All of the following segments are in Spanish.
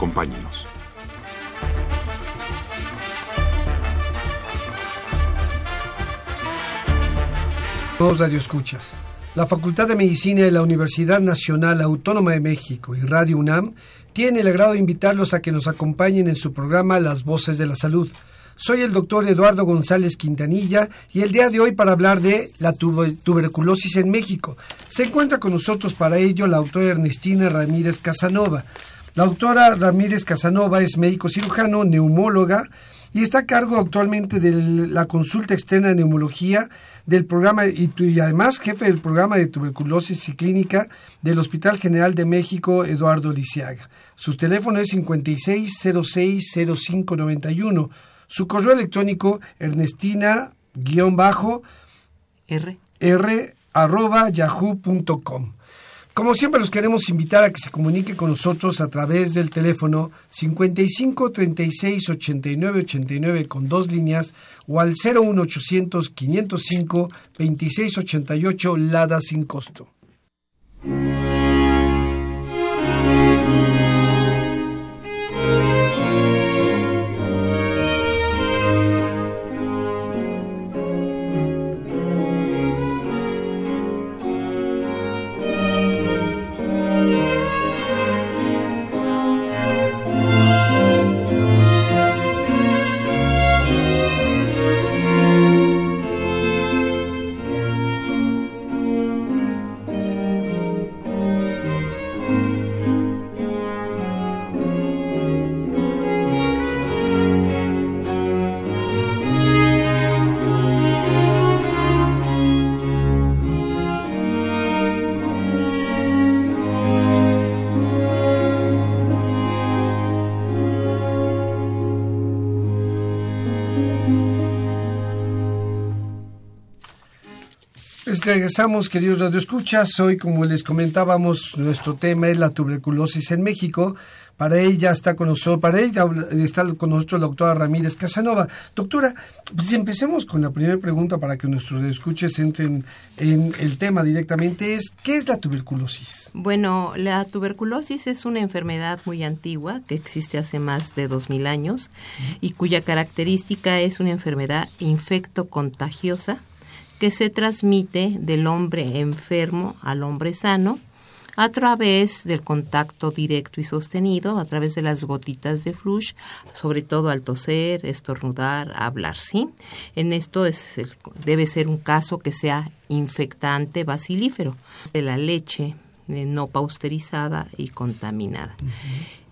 Acompáñenos. Radio Escuchas. La Facultad de Medicina de la Universidad Nacional Autónoma de México y Radio UNAM tiene el agrado de invitarlos a que nos acompañen en su programa Las Voces de la Salud. Soy el doctor Eduardo González Quintanilla y el día de hoy para hablar de la tuberculosis en México. Se encuentra con nosotros para ello la autora Ernestina Ramírez Casanova. La doctora Ramírez Casanova es médico cirujano, neumóloga y está a cargo actualmente de la consulta externa de neumología del programa y, además jefe del programa de tuberculosis y clínica del Hospital General de México Eduardo Lisiaga. Su teléfono es 56060591. Su correo electrónico ernestina-r r arroba yahoo.com. Como siempre los queremos invitar a que se comunique con nosotros a través del teléfono 55 36 89 89 con dos líneas o al 01800 505 26 88 Lada sin costo. Regresamos, queridos radioescuchas. Hoy, como les comentábamos, nuestro tema es la tuberculosis en México. Para ella está con nosotros, para ella está con nosotros la doctora Ramírez Casanova. Doctora, pues empecemos con la primera pregunta para que nuestros escuches entren en el tema directamente. Es, ¿qué es la tuberculosis? Bueno, la tuberculosis es una enfermedad muy antigua que existe hace más de 2000 años y cuya característica es una enfermedad infecto-contagiosa que se transmite del hombre enfermo al hombre sano a través del contacto directo y sostenido, a través de las gotitas de flush, sobre todo al toser, estornudar, hablar, ¿sí? En esto es debe ser un caso que sea infectante bacilífero, de la leche eh, no pausterizada y contaminada.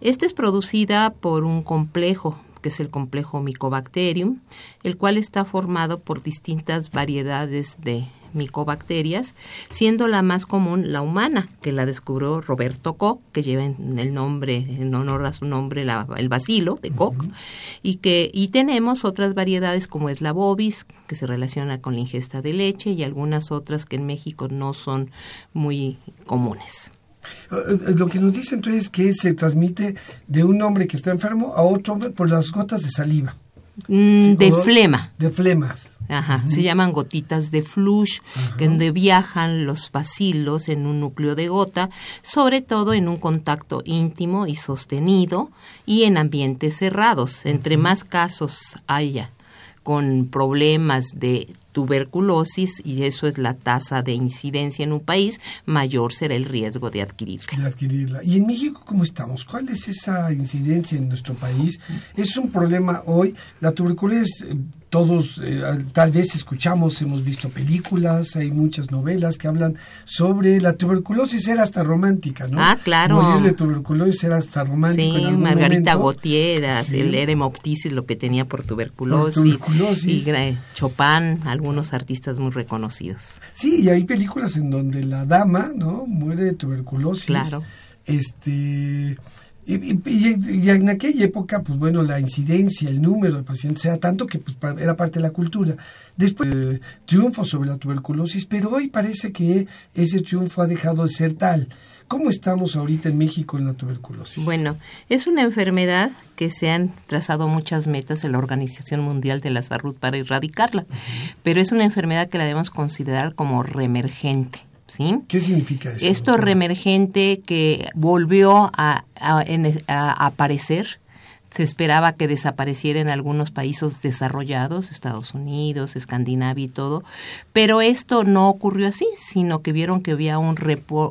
Esta es producida por un complejo que es el complejo Mycobacterium, el cual está formado por distintas variedades de micobacterias, siendo la más común la humana, que la descubrió Roberto Koch, que lleva en el nombre, en honor a su nombre, el bacilo de Koch, y que y tenemos otras variedades como es la bovis, que se relaciona con la ingesta de leche, y algunas otras que en México no son muy comunes. Eh, lo que nos dice entonces es que se transmite de un hombre que está enfermo a otro hombre por las gotas de saliva. Mm, de flema. De flemas. Ajá, se llaman gotitas de flush, donde viajan los bacilos en un núcleo de gota, sobre todo en un contacto íntimo y sostenido y en ambientes cerrados. Entre más casos haya con problemas de tuberculosis y eso es la tasa de incidencia en un país, mayor será el riesgo de adquirirla. De adquirirla. ¿Y en México cómo estamos? ¿Cuál es esa incidencia en nuestro país? ¿Es un problema hoy? La tuberculosis eh, todos eh, tal vez escuchamos, hemos visto películas, hay muchas novelas que hablan sobre la tuberculosis era hasta romántica, ¿no? Ah, claro. Morir de tuberculosis era hasta romántico. Sí, Margarita Gautier, el eremoptisis, lo que tenía por tuberculosis. Y Chopin, algunos artistas muy reconocidos. Sí, y hay películas en donde la dama, ¿no? Muere de tuberculosis. Claro. Este Y, en aquella época, pues bueno, la incidencia, el número de pacientes era tanto que pues, era parte de la cultura. Después, eh, triunfo sobre la tuberculosis, pero hoy parece que ese triunfo ha dejado de ser tal. ¿Cómo estamos ahorita en México en la tuberculosis? Bueno, es una enfermedad que se han trazado muchas metas en la Organización Mundial de la Salud para erradicarla, pero es una enfermedad que la debemos considerar como reemergente. ¿Sí? ¿Qué significa eso? Esto reemergente que volvió a, aparecer se esperaba que desapareciera en algunos países desarrollados, Estados Unidos, Escandinavia y todo, pero esto no ocurrió así, sino que vieron que había un,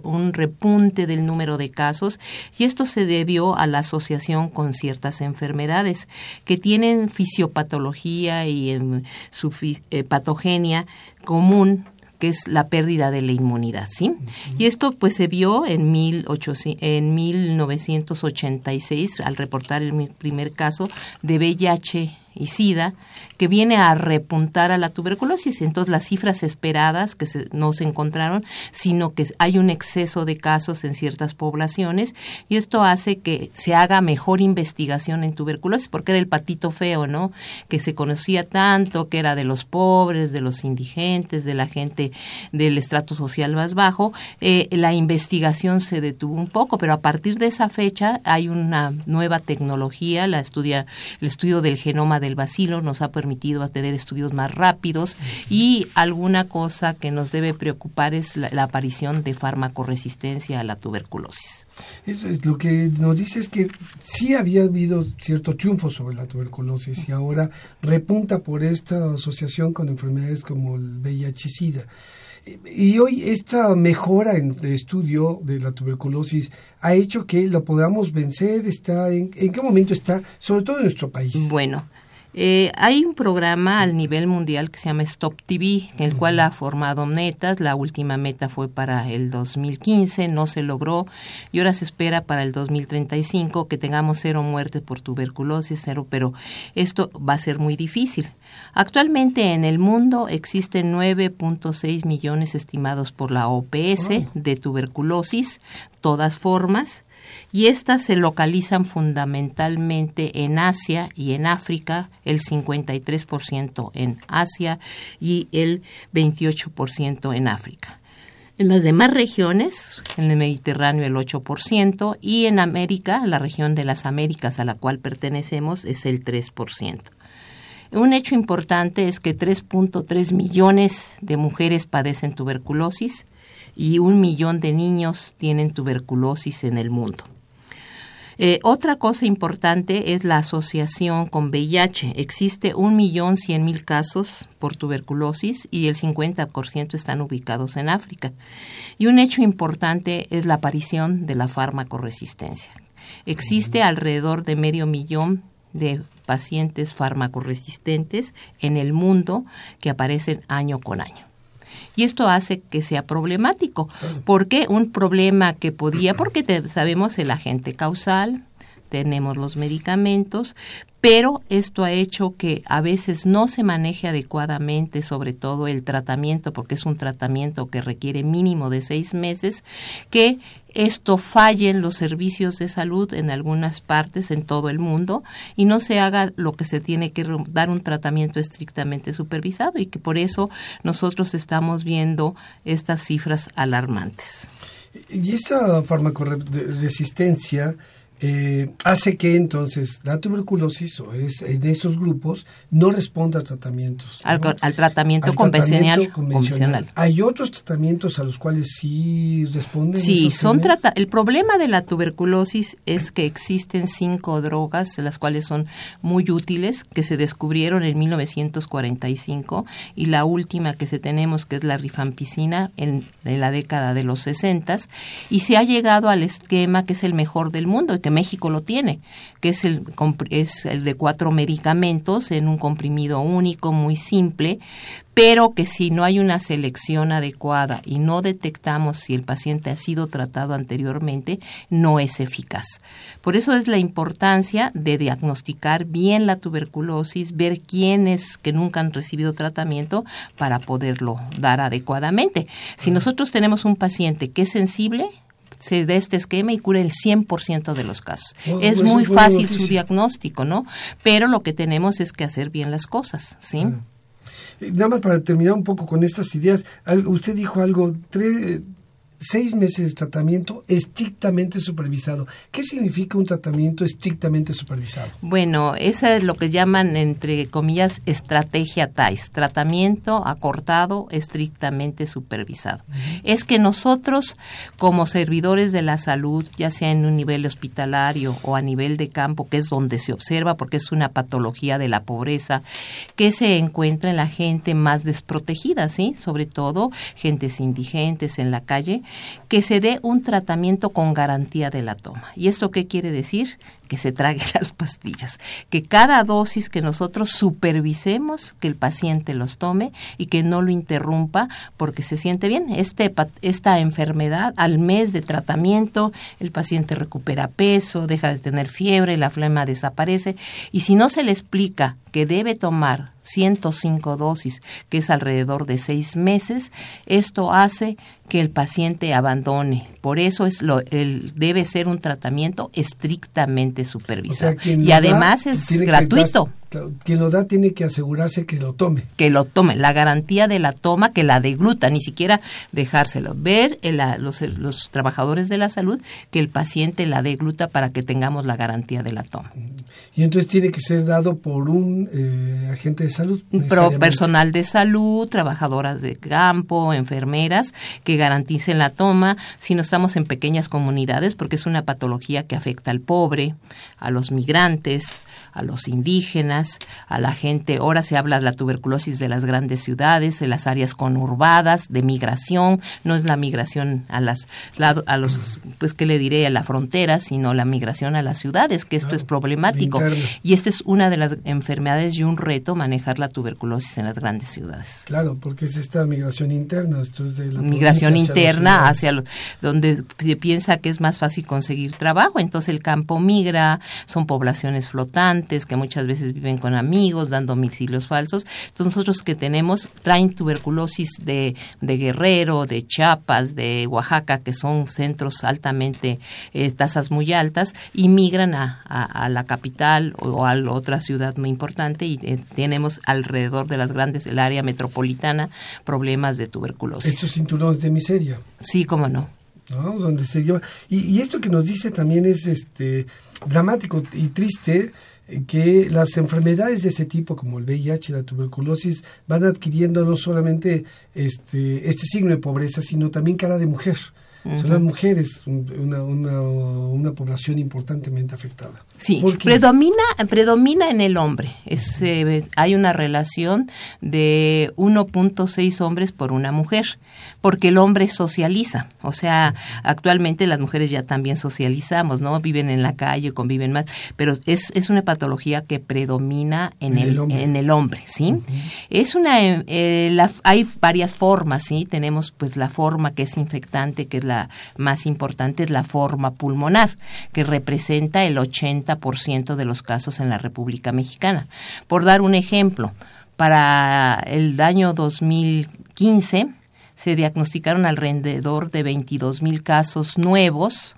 un repunte del número de casos y esto se debió a la asociación con ciertas enfermedades que tienen fisiopatología y en su eh, patogenia común que es la pérdida de la inmunidad, ¿sí? Y esto pues se vio en, en 1986 al reportar el primer caso de VIH y SIDA, que viene a repuntar a la tuberculosis. Entonces, las cifras esperadas que no se encontraron, sino que hay un exceso de casos en ciertas poblaciones y esto hace que se haga mejor investigación en tuberculosis, porque era el patito feo, ¿no? Que se conocía tanto, que era de los pobres, de los indigentes, de la gente del estrato social más bajo. Eh, la investigación se detuvo un poco, pero a partir de esa fecha hay una nueva tecnología, la estudia, el estudio del genoma de el vacilo nos ha permitido tener estudios más rápidos y alguna cosa que nos debe preocupar es la, aparición de farmacoresistencia a la tuberculosis. Eso es lo que nos dice es que sí había habido cierto triunfo sobre la tuberculosis y ahora repunta por esta asociación con enfermedades como el VIH-Sida. Y hoy esta mejora en el estudio de la tuberculosis ha hecho que lo podamos vencer. Está en, ¿En qué momento está, sobre todo en nuestro país? Bueno, eh, hay un programa al nivel mundial que se llama Stop TV, en el cual ha formado metas. La última meta fue para el 2015, no se logró. Y ahora se espera para el 2035 que tengamos cero muertes por tuberculosis, cero, pero esto va a ser muy difícil. Actualmente en el mundo existen 9.6 millones estimados por la OPS de tuberculosis, todas formas y estas se localizan fundamentalmente en Asia y en África, el 53% en Asia y el 28% en África. En las demás regiones, en el Mediterráneo el 8% y en América, la región de las Américas a la cual pertenecemos, es el 3%. Un hecho importante es que 3.3 millones de mujeres padecen tuberculosis y un millón de niños tienen tuberculosis en el mundo. Eh, otra cosa importante es la asociación con VIH. Existe un millón cien mil casos por tuberculosis y el 50% están ubicados en África. Y un hecho importante es la aparición de la farmacoresistencia. Existe alrededor de medio millón de pacientes farmacoresistentes en el mundo que aparecen año con año y esto hace que sea problemático. porque Un problema que podía, porque sabemos el agente causal, tenemos los medicamentos, pero esto ha hecho que a veces no se maneje adecuadamente, sobre todo el tratamiento, porque es un tratamiento que requiere mínimo de seis meses, que esto falle en los servicios de salud en algunas partes en todo el mundo y no se haga lo que se tiene que dar un tratamiento estrictamente supervisado y que por eso nosotros estamos viendo estas cifras alarmantes. Y esa farmacoresistencia eh, hace que entonces la tuberculosis o es, en estos grupos no responda a tratamientos. Al, tratamiento, convencional, ¿Hay otros tratamientos a los cuales sí responden? Sí, son trata el problema de la tuberculosis es que existen cinco drogas, las cuales son muy útiles, que se descubrieron en 1945 y la última que se tenemos que es la rifampicina en, en la década de los 60 y se ha llegado al esquema que es el mejor del mundo México lo tiene, que es el, es el de cuatro medicamentos en un comprimido único, muy simple, pero que si no hay una selección adecuada y no detectamos si el paciente ha sido tratado anteriormente, no es eficaz. Por eso es la importancia de diagnosticar bien la tuberculosis, ver quiénes que nunca han recibido tratamiento para poderlo dar adecuadamente. Si nosotros tenemos un paciente que es sensible, se dé este esquema y cure el 100% de los casos. Oh, es muy fácil su diagnóstico, ¿no? Pero lo que tenemos es que hacer bien las cosas, ¿sí? Eh, nada más para terminar un poco con estas ideas, usted dijo algo, tres, seis meses de tratamiento estrictamente supervisado. ¿Qué significa un tratamiento estrictamente supervisado? Bueno, esa es lo que llaman, entre comillas, estrategia TAIS, tratamiento acortado, estrictamente supervisado. Es que nosotros, como servidores de la salud, ya sea en un nivel hospitalario o a nivel de campo, que es donde se observa, porque es una patología de la pobreza, que se encuentra en la gente más desprotegida, ¿sí? Sobre todo gentes indigentes en la calle, que se dé un tratamiento con garantía de la toma. ¿Y esto qué quiere decir? Que se trague las pastillas, que cada dosis que nosotros supervisemos que el paciente los tome y que no lo interrumpa porque se siente bien. Este, esta enfermedad, al mes de tratamiento, el paciente recupera peso, deja de tener fiebre, la flema desaparece y si no se le explica que debe tomar 105 dosis, que es alrededor de seis meses, esto hace que el paciente abandone. Por eso es lo, el, debe ser un tratamiento estrictamente supervisado. y además es gratuito. Quien lo da tiene que asegurarse que lo tome. Que lo tome. La garantía de la toma, que la degluta, ni siquiera dejárselo. Ver los, los, trabajadores de la salud que el paciente la degluta para que tengamos la garantía de la toma. Y entonces tiene que ser dado por un eh, agente de salud. Pro personal de salud, trabajadoras de campo, enfermeras, que garanticen la toma. Si no estamos en pequeñas comunidades, porque es una patología que afecta al pobre, a los migrantes, a los indígenas, a la gente. Ahora se habla de la tuberculosis de las grandes ciudades, de las áreas conurbadas, de migración. No es la migración a las, a los, pues qué le diré, a la frontera, sino la migración a las ciudades, que esto es problemático. Y esta es una de las enfermedades y un reto manejar la tuberculosis en las grandes ciudades. Claro, porque es esta migración interna, esto es de la migración interna hacia, los, donde se piensa que es más fácil conseguir trabajo, entonces el campo migra, son poblaciones flotantes que muchas veces viven con amigos, dando domicilios falsos. Entonces nosotros que tenemos, traen tuberculosis de, de Guerrero, de Chiapas, de Oaxaca, que son centros altamente, eh, tasas muy altas, y migran a, a, la capital o, a otra ciudad muy importante y eh, tenemos alrededor de las grandes, el área metropolitana, problemas de tuberculosis. Estos cinturones de miseria. Sí, cómo no. ¿no? Donde se lleva. Y, y, esto que nos dice también es este dramático y triste que las enfermedades de ese tipo, como el VIH, la tuberculosis, van adquiriendo no solamente este, este signo de pobreza, sino también cara de mujer. Son las mujeres una, una, una, población importantemente afectada. Sí, predomina, predomina en el hombre. Es, eh, hay una relación de 1.6 hombres por una mujer, porque el hombre socializa. O sea, actualmente las mujeres ya también socializamos, ¿no? Viven en la calle, conviven más, pero es, es una patología que predomina en, el, en el hombre, ¿sí? Es una, eh, hay varias formas, ¿sí? Tenemos pues la forma que es infectante, que es la más importante, es la forma pulmonar, que representa el 80 ciento de los casos en la República Mexicana. Por dar un ejemplo, para el año 2015 se diagnosticaron alrededor de 22 mil casos nuevos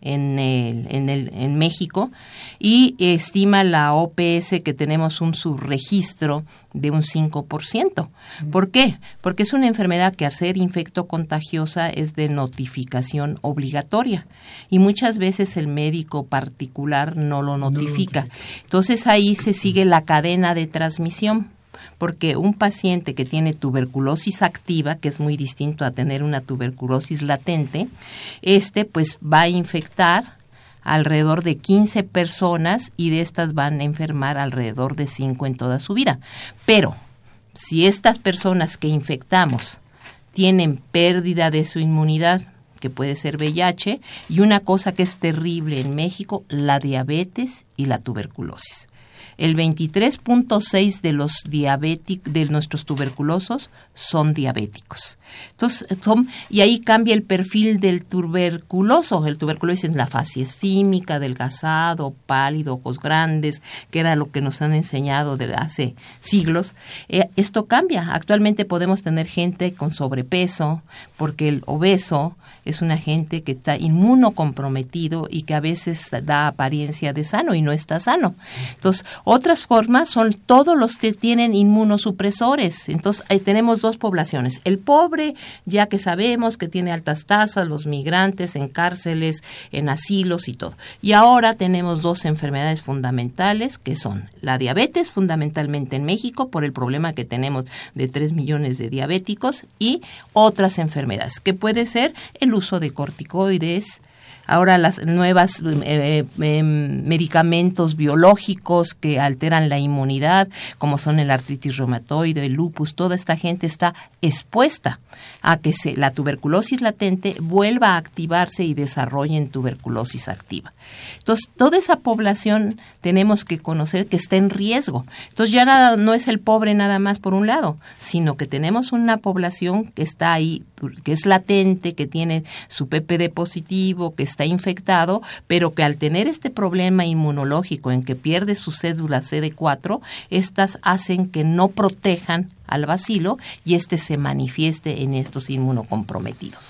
en, el, en, el, en México y estima la OPS que tenemos un subregistro de un 5%. ¿Por qué? Porque es una enfermedad que al ser infecto contagiosa es de notificación obligatoria y muchas veces el médico particular no lo notifica. Entonces ahí se sigue la cadena de transmisión porque un paciente que tiene tuberculosis activa, que es muy distinto a tener una tuberculosis latente, este pues va a infectar alrededor de 15 personas y de estas van a enfermar alrededor de 5 en toda su vida. Pero si estas personas que infectamos tienen pérdida de su inmunidad, que puede ser VIH, y una cosa que es terrible en México, la diabetes y la tuberculosis. El 23.6 de los diabéticos, de nuestros tuberculosos son diabéticos. Entonces, son, y ahí cambia el perfil del tuberculoso. El tuberculosis es la fase esfímica, delgazado, pálido, ojos grandes, que era lo que nos han enseñado desde hace siglos. Eh, esto cambia. Actualmente podemos tener gente con sobrepeso, porque el obeso es una gente que está inmunocomprometido y que a veces da apariencia de sano y no está sano. Entonces, otras formas son todos los que tienen inmunosupresores. Entonces, ahí tenemos dos poblaciones. El pobre, ya que sabemos que tiene altas tasas, los migrantes en cárceles, en asilos y todo. Y ahora tenemos dos enfermedades fundamentales que son la diabetes, fundamentalmente en México, por el problema que tenemos de 3 millones de diabéticos, y otras enfermedades, que puede ser el uso de corticoides, ahora las nuevas eh, eh, medicamentos biológicos que alteran la inmunidad, como son el artritis reumatoide, el lupus, toda esta gente está expuesta a que se, la tuberculosis latente vuelva a activarse y desarrolle en tuberculosis activa. Entonces, toda esa población tenemos que conocer que está en riesgo. Entonces, ya nada, no es el pobre nada más por un lado, sino que tenemos una población que está ahí, que es latente, que tiene su PPD positivo, que está infectado, pero que al tener este problema inmunológico en que pierde su cédula CD4, estas hacen que no protejan al bacilo y este se manifieste en estos inmunocomprometidos.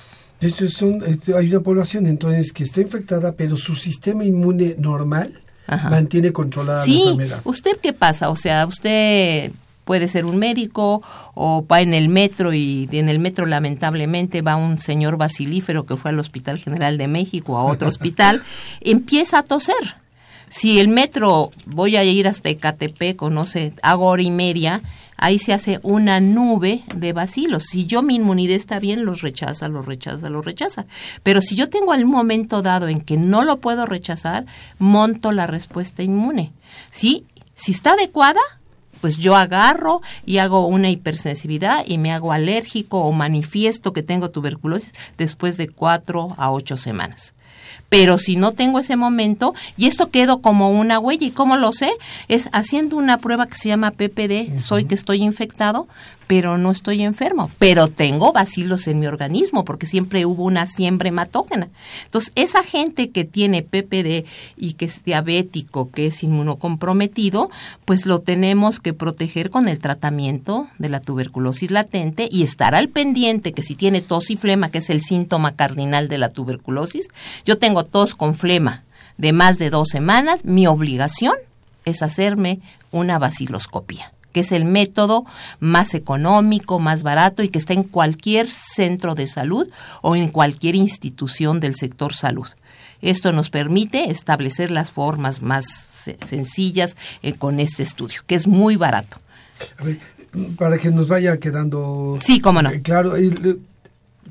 Esto son, hay una población entonces que está infectada, pero su sistema inmune normal mantiene controlada la enfermedad. ¿Usted qué pasa? O sea, usted puede ser un médico o va en el metro y en el metro lamentablemente va un señor basilífero que fue al Hospital General de México a otro hospital, empieza a toser. Si el metro voy a ir hasta Ecatepec o no sé, hago hora y media, ahí se hace una nube de bacilos. Si yo mi inmunidad está bien, los rechaza, los rechaza, los rechaza. Pero si yo tengo algún momento dado en que no lo puedo rechazar, monto la respuesta inmune. ¿Sí? Si está adecuada, pues yo agarro y hago una hipersensibilidad y me hago alérgico o manifiesto que tengo tuberculosis después de cuatro a ocho semanas pero si no tengo ese momento, y esto quedo como una huella, ¿y cómo lo sé? Es haciendo una prueba que se llama PPD, soy que estoy infectado, pero no estoy enfermo, pero tengo bacilos en mi organismo porque siempre hubo una siembra hematógena. Entonces, esa gente que tiene PPD y que es diabético, que es inmunocomprometido, pues lo tenemos que proteger con el tratamiento de la tuberculosis latente y estar al pendiente que si tiene tos y flema, que es el síntoma cardinal de la tuberculosis, yo tengo tos con flema de más de dos semanas, mi obligación es hacerme una baciloscopia que es el método más económico, más barato y que está en cualquier centro de salud o en cualquier institución del sector salud. Esto nos permite establecer las formas más sencillas eh, con este estudio, que es muy barato. para que nos vaya quedando sí, cómo no. Eh, claro,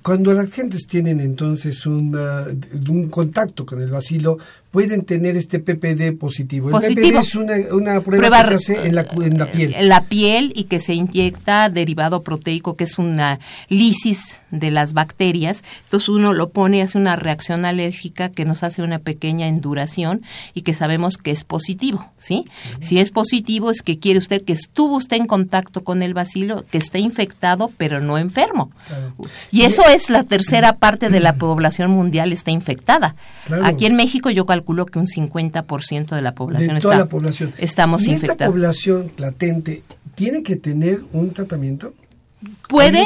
cuando las gentes tienen entonces un contacto con el vacilo, pueden tener este PPD positivo. El PPD es una, prueba, que se hace en la, en la piel. En la piel y que se inyecta derivado proteico, que es una lisis de las bacterias. Entonces uno lo pone, hace una reacción alérgica que nos hace una pequeña enduración y que sabemos que es positivo, ¿sí? Si es positivo es que quiere usted que estuvo usted en contacto con el bacilo, que está infectado pero no enfermo. Y eso es la tercera parte de la población mundial está infectada. Aquí en México yo calculo calculo que un 50% de la población de toda la población. estamos ¿Y esta población latente tiene que tener un tratamiento? Puede,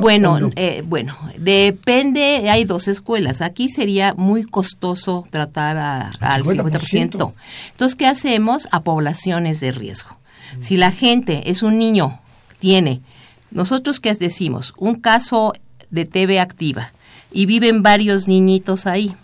bueno, eh, bueno, depende, hay dos escuelas. Aquí sería muy costoso tratar al 50%. Entonces, ¿qué hacemos? A poblaciones de riesgo. Si la gente es un niño, tiene, nosotros qué decimos, un caso de TV activa y viven varios niñitos ahí,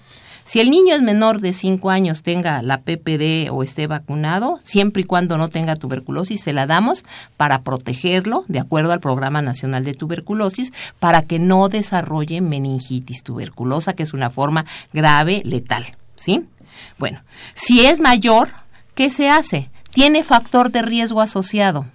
si el niño es menor de 5 años, tenga la PPD o esté vacunado, siempre y cuando no tenga tuberculosis, se la damos para protegerlo, de acuerdo al Programa Nacional de Tuberculosis, para que no desarrolle meningitis tuberculosa, que es una forma grave, letal. ¿Sí? Bueno, si es mayor, ¿qué se hace? Tiene factor de riesgo asociado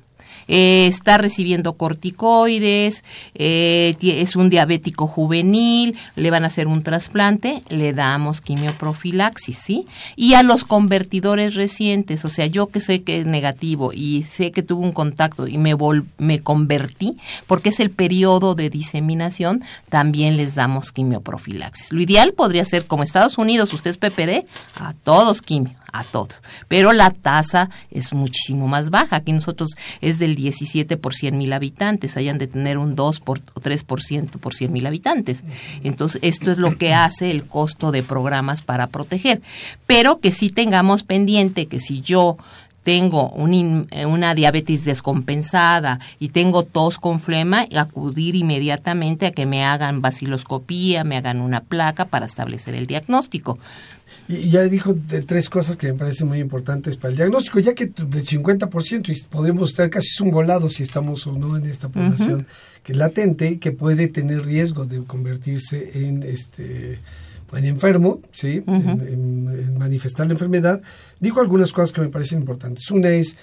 eh, está recibiendo corticoides, eh, es un diabético juvenil, le van a hacer un trasplante, le damos quimioprofilaxis, ¿sí? Y a los convertidores recientes, o sea, yo que sé que es negativo y sé que tuve un contacto y me, me convertí, porque es el periodo de diseminación, también les damos quimioprofilaxis. Lo ideal podría ser como Estados Unidos, usted es PPD, a todos quimio a todos. Pero la tasa es muchísimo más baja. Aquí nosotros es del 17 por 100 mil habitantes. Hayan de tener un 2 por, o 3% por 100 mil habitantes. Entonces, esto es lo que hace el costo de programas para proteger. Pero que sí tengamos pendiente que si yo tengo una diabetes descompensada y tengo tos con flema, acudir inmediatamente a que me hagan vaciloscopía, me hagan una placa para establecer el diagnóstico. Y ya dijo de tres cosas que me parecen muy importantes para el diagnóstico, ya que del 50% y podemos estar casi volados si estamos o no en esta población que es latente, que puede tener riesgo de convertirse en este en enfermo, ¿sí? en, manifestar la enfermedad, dijo algunas cosas que me parecen importantes. Una es,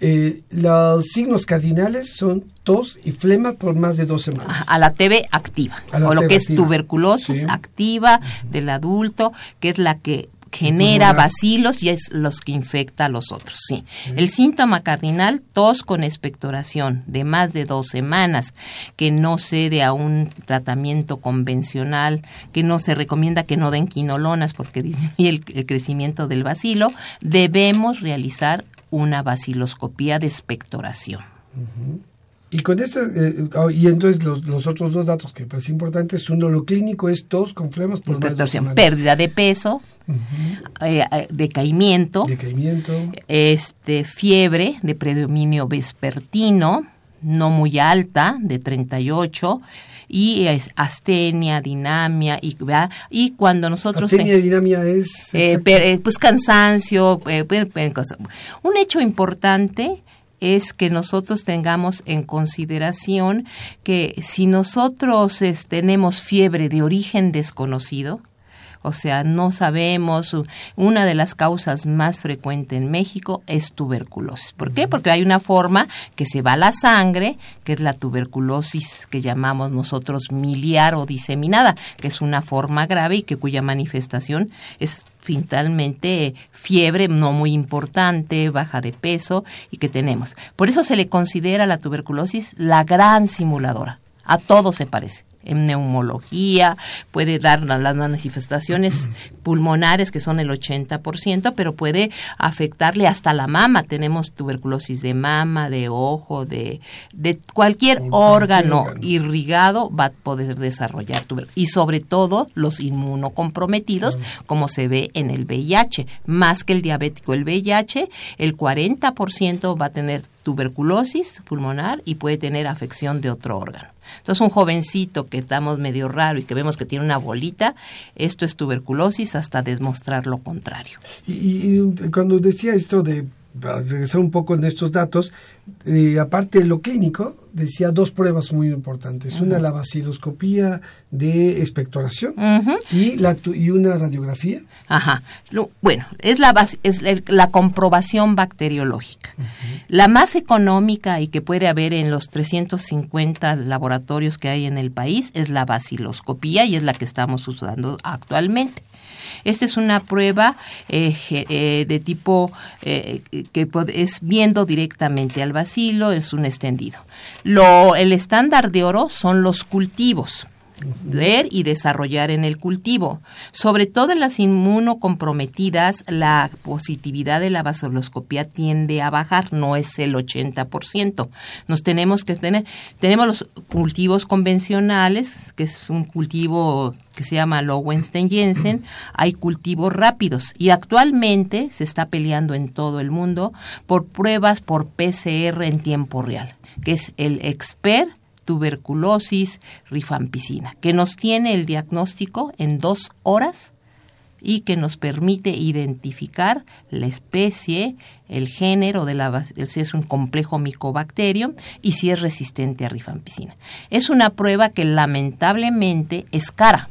eh, los signos cardinales son tos y flema por más de dos semanas. A la TB activa, o lo que es tuberculosis activa del adulto, que es la que genera vacilos y es los que infecta a los otros. Sí. El síntoma cardinal, tos con expectoración de más de dos semanas, que no cede a un tratamiento convencional, que no se recomienda que no den quinolonas porque disminuye el, crecimiento del vacilo, debemos realizar una vaciloscopía de expectoración. Y con este, oh, y entonces los, otros dos datos que parecen importantes, uno lo clínico es tos con flemas por pérdida de peso, eh, eh, decaimiento, decaimiento, este fiebre de predominio vespertino, no muy alta, de 38, y es astenia, dinamia, y, y cuando nosotros... Astenia y dinamia es... pues cansancio, un hecho importante es que nosotros tengamos en consideración que si nosotros tenemos fiebre de origen desconocido, o sea, no sabemos, una de las causas más frecuentes en México es tuberculosis. ¿Por qué? Porque hay una forma que se va a la sangre, que es la tuberculosis que llamamos nosotros miliar o diseminada, que es una forma grave y que cuya manifestación es finalmente fiebre no muy importante, baja de peso y que tenemos. Por eso se le considera la tuberculosis la gran simuladora. A todo se parece en neumología, puede dar las manifestaciones pulmonares que son el 80%, pero puede afectarle hasta la mama. Tenemos tuberculosis de mama, de ojo, de, de cualquier órgano, irrigado va a poder desarrollar tuberculosis. Y sobre todo los inmunocomprometidos, como se ve en el VIH, más que el diabético. El VIH, el 40% va a tener tuberculosis pulmonar y puede tener afección de otro órgano. Entonces, un jovencito que estamos medio raro y que vemos que tiene una bolita, esto es tuberculosis hasta demostrar lo contrario. Y, y cuando decía esto de para regresar un poco en estos datos, eh, aparte de lo clínico, decía dos pruebas muy importantes. Una, la vaciloscopía de expectoración y, la, y una radiografía. Ajá. bueno, es la, es la comprobación bacteriológica. La más económica y que puede haber en los 350 laboratorios que hay en el país es la vaciloscopía y es la que estamos usando actualmente. Esta es una prueba eh, eh, de tipo eh, que es viendo directamente al vacilo, es un extendido. Lo, el estándar de oro son los cultivos ver y desarrollar en el cultivo. Sobre todo en las inmunocomprometidas, la positividad de la vasoloscopía tiende a bajar, no es el 80%. Nos tenemos que tener, tenemos los cultivos convencionales, que es un cultivo que se llama Lowenstein-Jensen, hay cultivos rápidos y actualmente se está peleando en todo el mundo por pruebas por PCR en tiempo real, que es el expert tuberculosis, rifampicina, que nos tiene el diagnóstico en dos horas y que nos permite identificar la especie, el género de la si es un complejo micobacterio y si es resistente a rifampicina. Es una prueba que lamentablemente es cara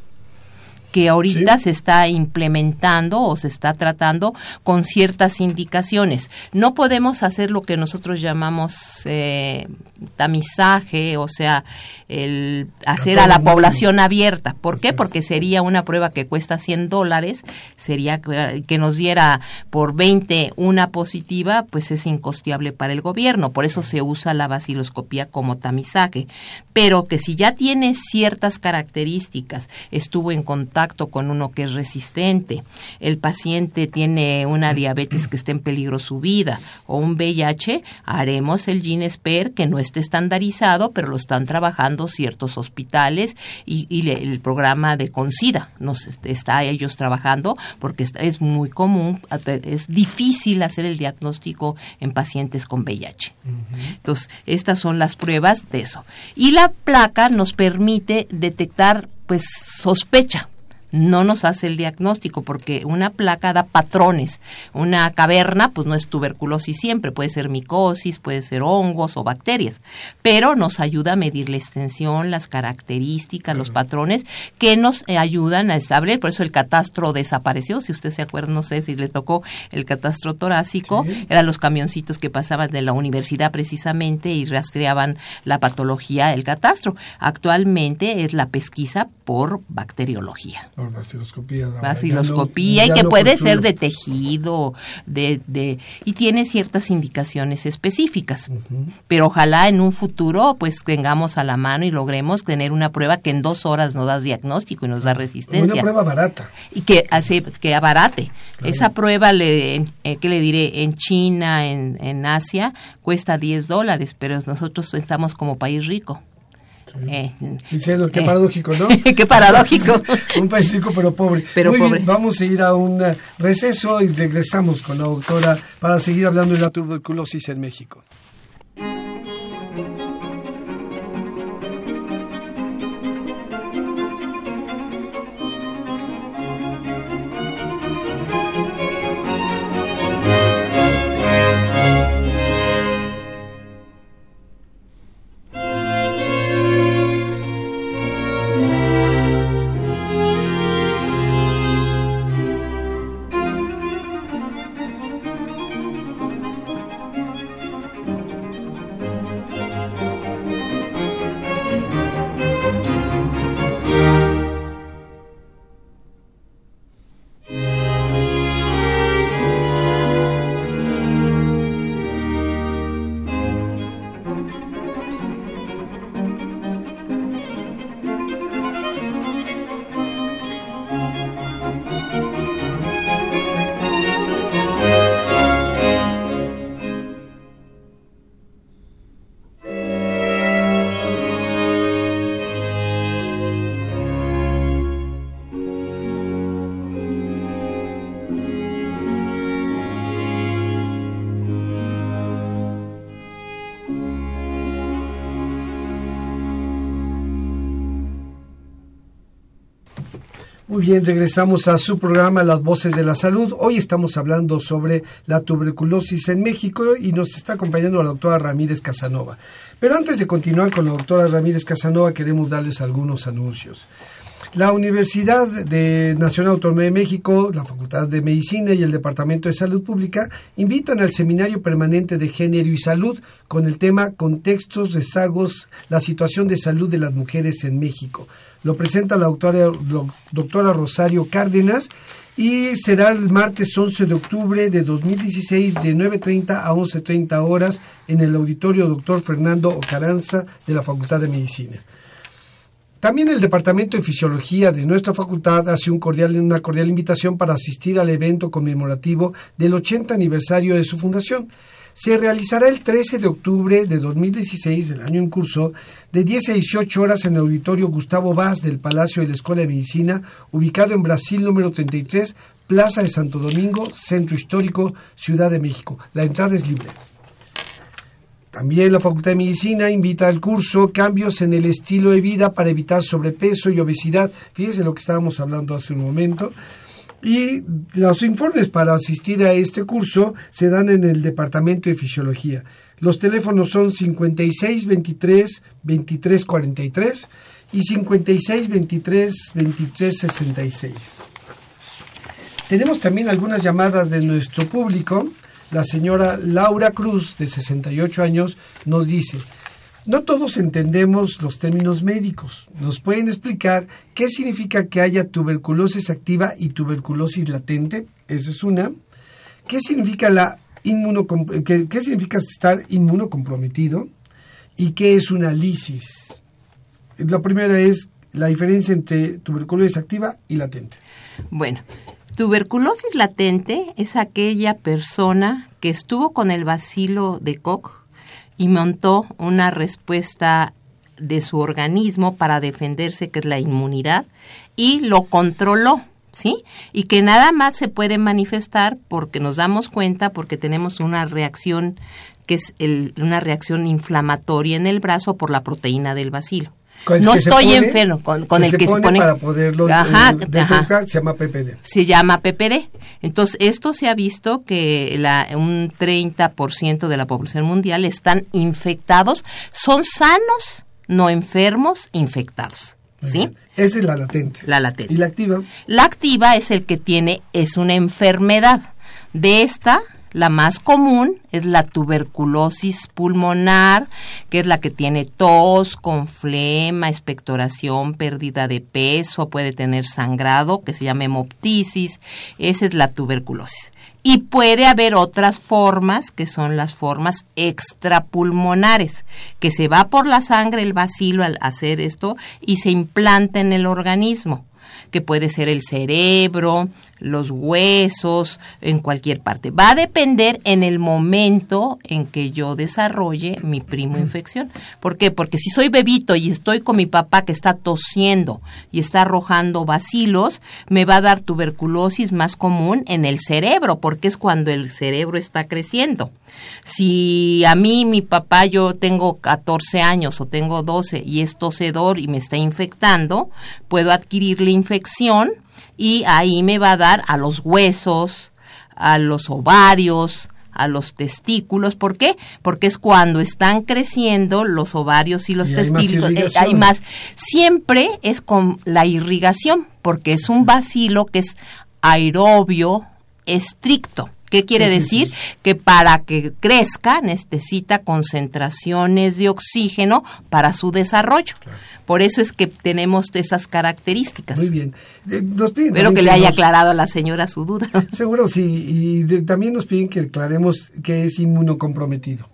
que ahorita se está implementando o se está tratando con ciertas indicaciones. No podemos hacer lo que nosotros llamamos eh, tamizaje, o sea, el hacer a la población abierta. ¿Por qué? Porque sería una prueba que cuesta 100 dólares, sería que nos diera por 20 una positiva, pues es incosteable para el gobierno. Por eso se usa la vaciloscopía como tamizaje. Pero que si ya tiene ciertas características, estuvo en contacto con uno que es resistente, el paciente tiene una diabetes que está en peligro su vida o un VIH, haremos el GeneSPER que no esté estandarizado, pero lo están trabajando ciertos hospitales y, el programa de CONSIDA nos está ellos trabajando porque es muy común, es difícil hacer el diagnóstico en pacientes con VIH. Entonces, estas son las pruebas de eso. Y la placa nos permite detectar pues sospecha no nos hace el diagnóstico porque una placa da patrones. Una caverna, pues no es tuberculosis siempre, puede ser micosis, puede ser hongos o bacterias, pero nos ayuda a medir la extensión, las características, los patrones que nos ayudan a establecer. Por eso el catastro desapareció. Si usted se acuerda, no sé si le tocó el catastro torácico, eran los camioncitos que pasaban de la universidad precisamente y rastreaban la patología del catastro. Actualmente es la pesquisa por bacteriología. Por vaciloscopía. Vaciloscopía y que puede ser de tejido, de, de y tiene ciertas indicaciones específicas. Pero ojalá en un futuro pues tengamos a la mano y logremos tener una prueba que en dos horas nos da diagnóstico y nos da resistencia. Una prueba barata. Y que hace que abarate. Esa prueba, le, eh, que le diré, en China, en, en Asia, cuesta 10 dólares, pero nosotros estamos como país rico. Eh, Diciendo, qué eh, paradójico, ¿no? qué paradójico. un país rico pero pobre. Pero pobre. vamos a ir a un receso y regresamos con la doctora para seguir hablando de la tuberculosis en México. Muy bien, regresamos a su programa Las Voces de la Salud. Hoy estamos hablando sobre la tuberculosis en México y nos está acompañando la doctora Ramírez Casanova. Pero antes de continuar con la doctora Ramírez Casanova, queremos darles algunos anuncios. La Universidad de Nacional Autónoma de México, la Facultad de Medicina y el Departamento de Salud Pública invitan al Seminario Permanente de Género y Salud con el tema Contextos, rezagos, la situación de salud de las mujeres en México lo presenta la doctora, doctora Rosario Cárdenas y será el martes 11 de octubre de 2016 de 9.30 a 11.30 horas en el auditorio doctor Fernando Ocaranza de la Facultad de Medicina. También el Departamento de Fisiología de nuestra facultad hace cordial, una cordial invitación para asistir al evento conmemorativo del 80 aniversario de su fundación se realizará el 13 de octubre de 2016, del año en curso, de 10 a 18 horas en el auditorio Gustavo Vaz del Palacio de la Escuela de Medicina, ubicado en Brasil número 33, Plaza de Santo Domingo, Centro Histórico, Ciudad de México. La entrada es libre. También la Facultad de Medicina invita al curso Cambios en el estilo de vida para evitar sobrepeso y obesidad. Fíjense lo que estábamos hablando hace un momento. Y los informes para asistir a este curso se dan en el Departamento de Fisiología. Los teléfonos son 56 23 23 43 y 56 23 23 66. Tenemos también algunas llamadas de nuestro público. La señora Laura Cruz, de 68 años, nos dice, no todos entendemos los términos médicos. ¿Nos pueden explicar qué significa que haya tuberculosis activa y tuberculosis latente? Esa es una. ¿Qué significa, la qué, significa estar inmunocomprometido? ¿Y qué es una lisis? La primera es la diferencia entre tuberculosis activa y latente. Bueno, tuberculosis latente es aquella persona que estuvo con el bacilo de Koch y montó una respuesta de su organismo para defenderse, que es la inmunidad, y lo controló, ¿sí? Y que nada más se puede manifestar porque nos damos cuenta, porque tenemos una reacción que es una reacción inflamatoria en el brazo por la proteína del bacilo. No estoy enfermo, con, el que se pone para poderlo ajá, se llama PPD. Se llama PPD. Entonces, esto se ha visto que la, un 30% de la población mundial están infectados, son sanos, no enfermos, infectados. ¿Sí? Esa es la latente. La latente. ¿Y la activa? La activa es el que tiene, es una enfermedad. De esta la más común es la tuberculosis pulmonar, que es la que tiene tos, con flema, expectoración, pérdida de peso, puede tener sangrado, que se llama hemoptisis. Esa es la tuberculosis. Y puede haber otras formas, que son las formas extrapulmonares, que se va por la sangre el bacilo al hacer esto y se implanta en el organismo que puede ser el cerebro, los huesos, en cualquier parte. Va a depender en el momento en que yo desarrolle mi primo infección. ¿Por qué? Porque si soy bebito y estoy con mi papá que está tosiendo y está arrojando vacilos, me va a dar tuberculosis más común en el cerebro, porque es cuando el cerebro está creciendo. Si a mí, mi papá, yo tengo 14 años o tengo 12 y es tosedor y me está infectando, puedo adquirir la infección y ahí me va a dar a los huesos, a los ovarios, a los testículos. ¿Por qué? Porque es cuando están creciendo los ovarios y los testículos. Eh, hay más, Siempre es con la irrigación, porque es un vacilo que es aerobio estricto. ¿Qué quiere decir? Que para que crezca necesita concentraciones de oxígeno para su desarrollo. Por eso es que tenemos esas características. Muy bien. Eh, Espero que, le haya aclarado a la señora su duda. Seguro, sí. Y también nos piden que aclaremos que es inmunocomprometido.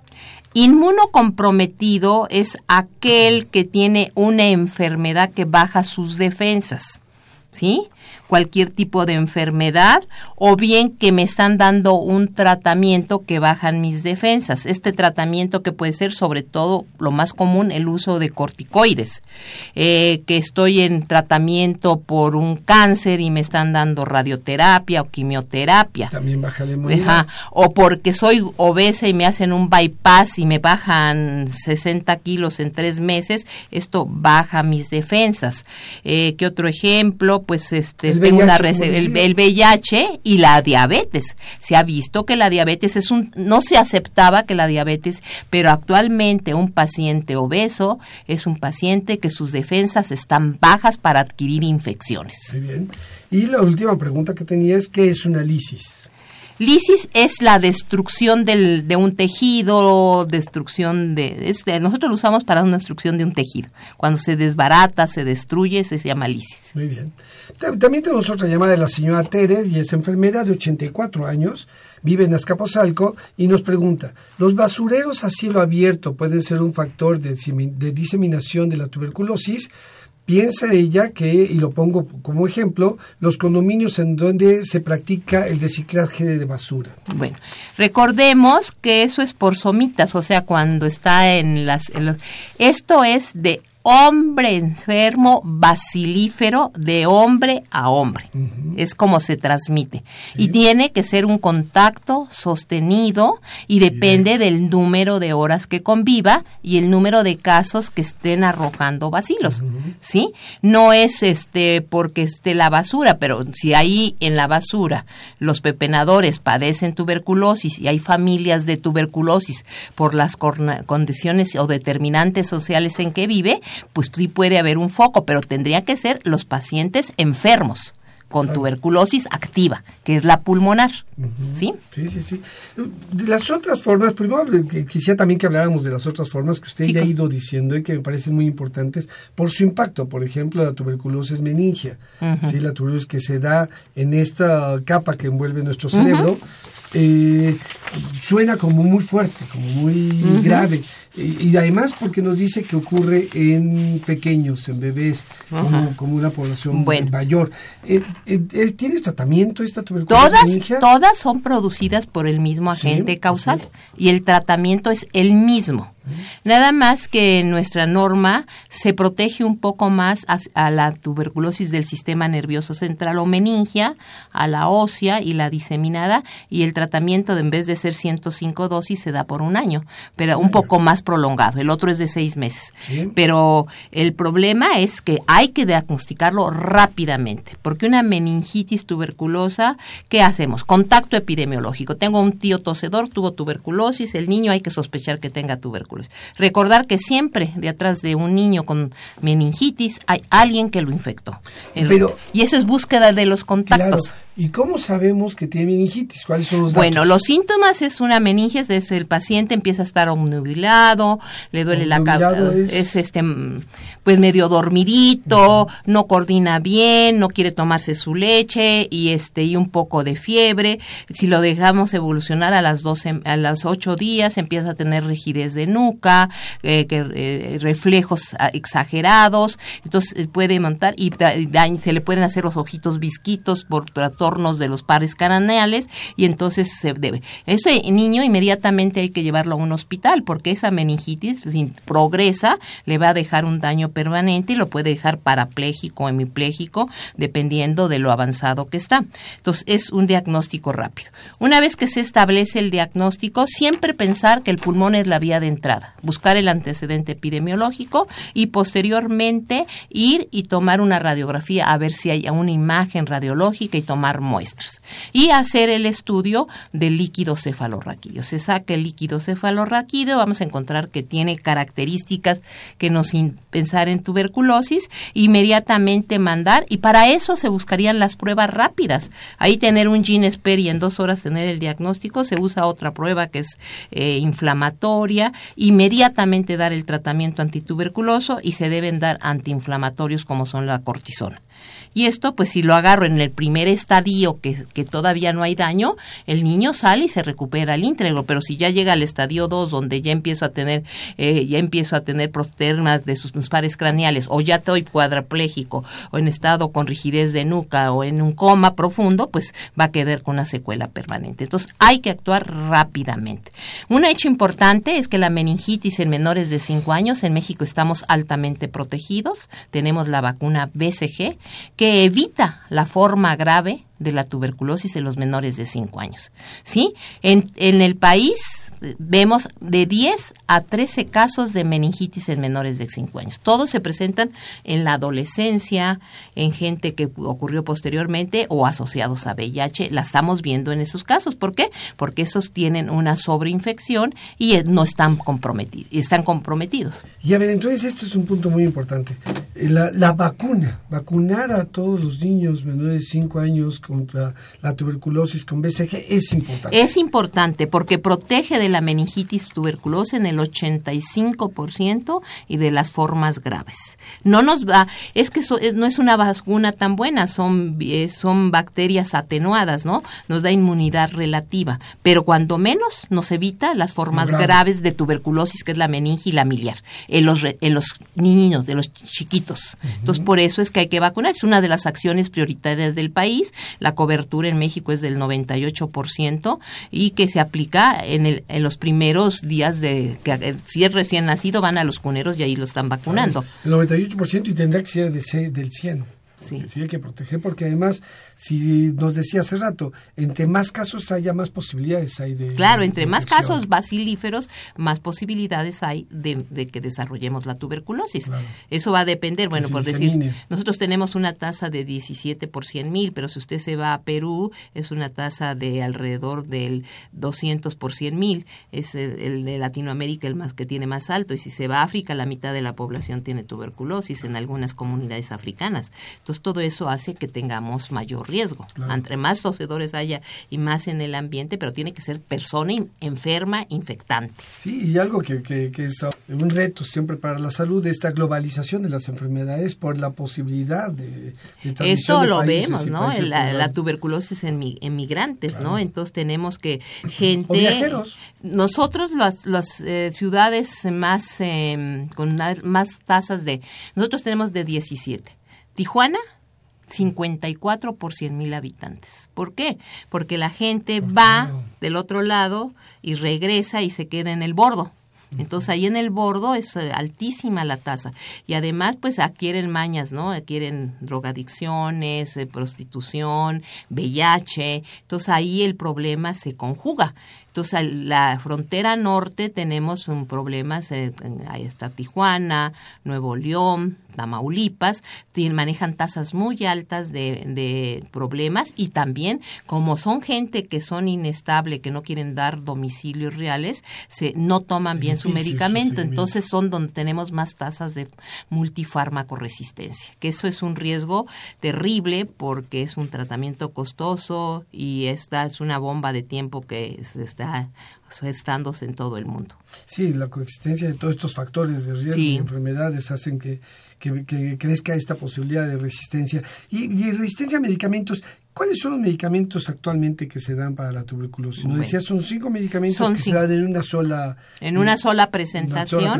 Inmunocomprometido es aquel que tiene una enfermedad que baja sus defensas. ¿Sí? Cualquier tipo de enfermedad o bien que me están dando un tratamiento que bajan mis defensas. Este tratamiento que puede ser sobre todo lo más común el uso de corticoides, eh, que estoy en tratamiento por un cáncer y me están dando radioterapia o quimioterapia. También baja la inmunidad. O porque soy obesa y me hacen un bypass y me bajan 60 kilos en tres meses, esto baja mis defensas. Eh, ¿Qué otro ejemplo? Pues este el, VIH y la diabetes. Se ha visto que la diabetes es un, no se aceptaba que la diabetes, pero actualmente un paciente obeso es un paciente que sus defensas están bajas para adquirir infecciones. Muy bien. Y la última pregunta que tenía es, ¿qué es una lisis? Lisis es la destrucción del, de un tejido, destrucción de, Nosotros lo usamos para una destrucción de un tejido. Cuando se desbarata, se destruye, se llama lisis. Muy bien. También tenemos otra llamada de la señora Teres y es enfermera de 84 años, vive en Azcapotzalco y nos pregunta, ¿los basureros a cielo abierto pueden ser un factor de, de diseminación de la tuberculosis? Piensa ella que, y lo pongo como ejemplo, los condominios en donde se practica el reciclaje de basura. Bueno, recordemos que eso es por somitas, o sea, cuando está en las... esto es de hombre enfermo basilífero de hombre a hombre. Es como se transmite. Y tiene que ser un contacto sostenido y depende del número de horas que conviva y el número de casos que estén arrojando bacilos. ¿Sí? No es este porque esté la basura, pero si ahí en la basura los pepenadores padecen tuberculosis y hay familias de tuberculosis por las condiciones o determinantes sociales en que vive, pues sí puede haber un foco, pero tendría que ser los pacientes enfermos con tuberculosis activa, que es la pulmonar. ¿Sí? Sí, sí, sí. De las otras formas, primero quisiera también que habláramos de las otras formas que usted ya ha ido diciendo y que me parecen muy importantes por su impacto. Por ejemplo, la tuberculosis meningia, ¿sí? la tuberculosis que se da en esta capa que envuelve nuestro cerebro. Eh, suena como muy fuerte, como muy grave. Y, además porque nos dice que ocurre en pequeños, en bebés, como, una población mayor. Eh, eh, eh, ¿Tienes tratamiento esta tuberculosis? Todas, todas son producidas por el mismo agente causal y el tratamiento es el mismo. Nada más que nuestra norma se protege un poco más a, la tuberculosis del sistema nervioso central o meningia, a la ósea y la diseminada, y el tratamiento en vez de ser 105 dosis se da por un año, pero un poco más prolongado. El otro es de seis meses. Pero el problema es que hay que diagnosticarlo rápidamente, porque una meningitis tuberculosa, ¿qué hacemos? Contacto epidemiológico. Tengo un tío tosedor, tuvo tuberculosis, el niño hay que sospechar que tenga tuberculosis Recordar que siempre de atrás de un niño con meningitis hay alguien que lo infectó. y eso es búsqueda de los contactos. ¿Y cómo sabemos que tiene meningitis? ¿Cuáles son los datos? Bueno, los síntomas es una meningitis, es el paciente empieza a estar obnubilado, le duele la cabeza, es... este pues medio dormidito, no coordina bien, no quiere tomarse su leche y este y un poco de fiebre. Si lo dejamos evolucionar a las 12 a las 8 días empieza a tener rigidez de nuca, eh, que, eh, reflejos ah, exagerados, entonces eh, puede montar y se le pueden hacer los ojitos visquitos por tratar de los pares craneales y entonces se debe. Ese niño inmediatamente hay que llevarlo a un hospital porque esa meningitis si progresa le va a dejar un daño permanente y lo puede dejar parapléjico hemipléjico dependiendo de lo avanzado que está. Entonces es un diagnóstico rápido. Una vez que se establece el diagnóstico, siempre pensar que el pulmón es la vía de entrada, buscar el antecedente epidemiológico y posteriormente ir y tomar una radiografía a ver si hay una imagen radiológica y tomar muestras y hacer el estudio del líquido cefalorraquídeo. Se saca el líquido cefalorraquídeo, vamos a encontrar que tiene características que nos pensar en tuberculosis, inmediatamente mandar y para eso se buscarían las pruebas rápidas. Ahí tener un GeneSper y en dos horas tener el diagnóstico, se usa otra prueba que es eh, inflamatoria, inmediatamente dar el tratamiento antituberculoso y se deben dar antiinflamatorios como son la cortisona. Y esto, pues si lo agarro en el primer estadio que, que todavía no hay daño, el niño sale y se recupera el íntegro, pero si ya llega al estadio 2 donde ya empiezo a tener, eh, ya empiezo a tener prostermas de sus pares craneales, o ya estoy cuadrapléjico, o en estado con rigidez de nuca, o en un coma profundo, pues va a quedar con una secuela permanente. Entonces hay que actuar rápidamente. Un hecho importante es que la meningitis en menores de 5 años, en México estamos altamente protegidos, tenemos la vacuna BCG, que que evita la forma grave de la tuberculosis en los menores de 5 años. ¿Sí? En, el país vemos de 10 a 13 casos de meningitis en menores de 5 años. Todos se presentan en la adolescencia, en gente que ocurrió posteriormente o asociados a VIH. La estamos viendo en esos casos. ¿Por qué? Porque esos tienen una sobreinfección y no están comprometidos. Están comprometidos. Y a ver, entonces esto es un punto muy importante. La, la vacuna, vacunar a todos los niños menores de 5 años contra la tuberculosis con BCG es importante. Es importante porque protege de la meningitis tuberculosa en el 85% y de las formas graves. No nos va, es que no es una vacuna tan buena, son, eh, son bacterias atenuadas, ¿no? Nos da inmunidad relativa, pero cuando menos nos evita las formas graves de tuberculosis, que es la meningi y la miliar, en los, en los niños, de los chiquitos. Entonces, por eso es que hay que vacunar. Es una de las acciones prioritarias del país. La cobertura en México es del 98% y que se aplica en, el, los primeros días de que si es recién nacido van a los cuneros y ahí lo están vacunando. El 98% y tendrá que ser del 100. Sí. hay que proteger porque además, si nos decía hace rato, entre más casos haya, más posibilidades hay de... Claro, entre más casos bacilíferos, más posibilidades hay de, que desarrollemos la tuberculosis. Eso va a depender, bueno, por decir, nosotros tenemos una tasa de 17 por 100 mil, pero si usted se va a Perú, es una tasa de alrededor del 200 por 100 mil, es el de Latinoamérica el más que tiene más alto, y si se va a África, la mitad de la población tiene tuberculosis en algunas comunidades africanas. Entonces, todo eso hace que tengamos mayor riesgo. Entre más tosedores haya y más en el ambiente, pero tiene que ser persona enferma, infectante. Sí, y algo que, que, es un reto siempre para la salud, esta globalización de las enfermedades por la posibilidad de, de Eso lo vemos, ¿no? La, tuberculosis en, en migrantes, ¿no? Entonces tenemos que gente... Nosotros las, las eh, ciudades más em, con más tasas de... Nosotros tenemos de 17 Tijuana, 54 por 100 mil habitantes. ¿Por qué? Porque la gente va del otro lado y regresa y se queda en el bordo. Entonces ahí en el bordo es eh, altísima la tasa y además pues adquieren mañas, ¿no? Adquieren drogadicciones, eh, prostitución, VIH. Entonces ahí el problema se conjuga. Entonces, la frontera norte tenemos un problema, ahí está Tijuana, Nuevo León, Tamaulipas, manejan tasas muy altas de, problemas y también como son gente que son inestable, que no quieren dar domicilios reales, se, no toman bien su medicamento, entonces son donde tenemos más tasas de multifármaco resistencia, que eso es un riesgo terrible porque es un tratamiento costoso y esta es una bomba de tiempo que se está gestándose en todo el mundo. Sí, la coexistencia de todos estos factores de riesgo y enfermedades hacen que, que, crezca esta posibilidad de resistencia. Y, resistencia a medicamentos, ¿cuáles son los medicamentos actualmente que se dan para la tuberculosis? Nos decías, son cinco medicamentos que se dan en una sola... En una sola presentación.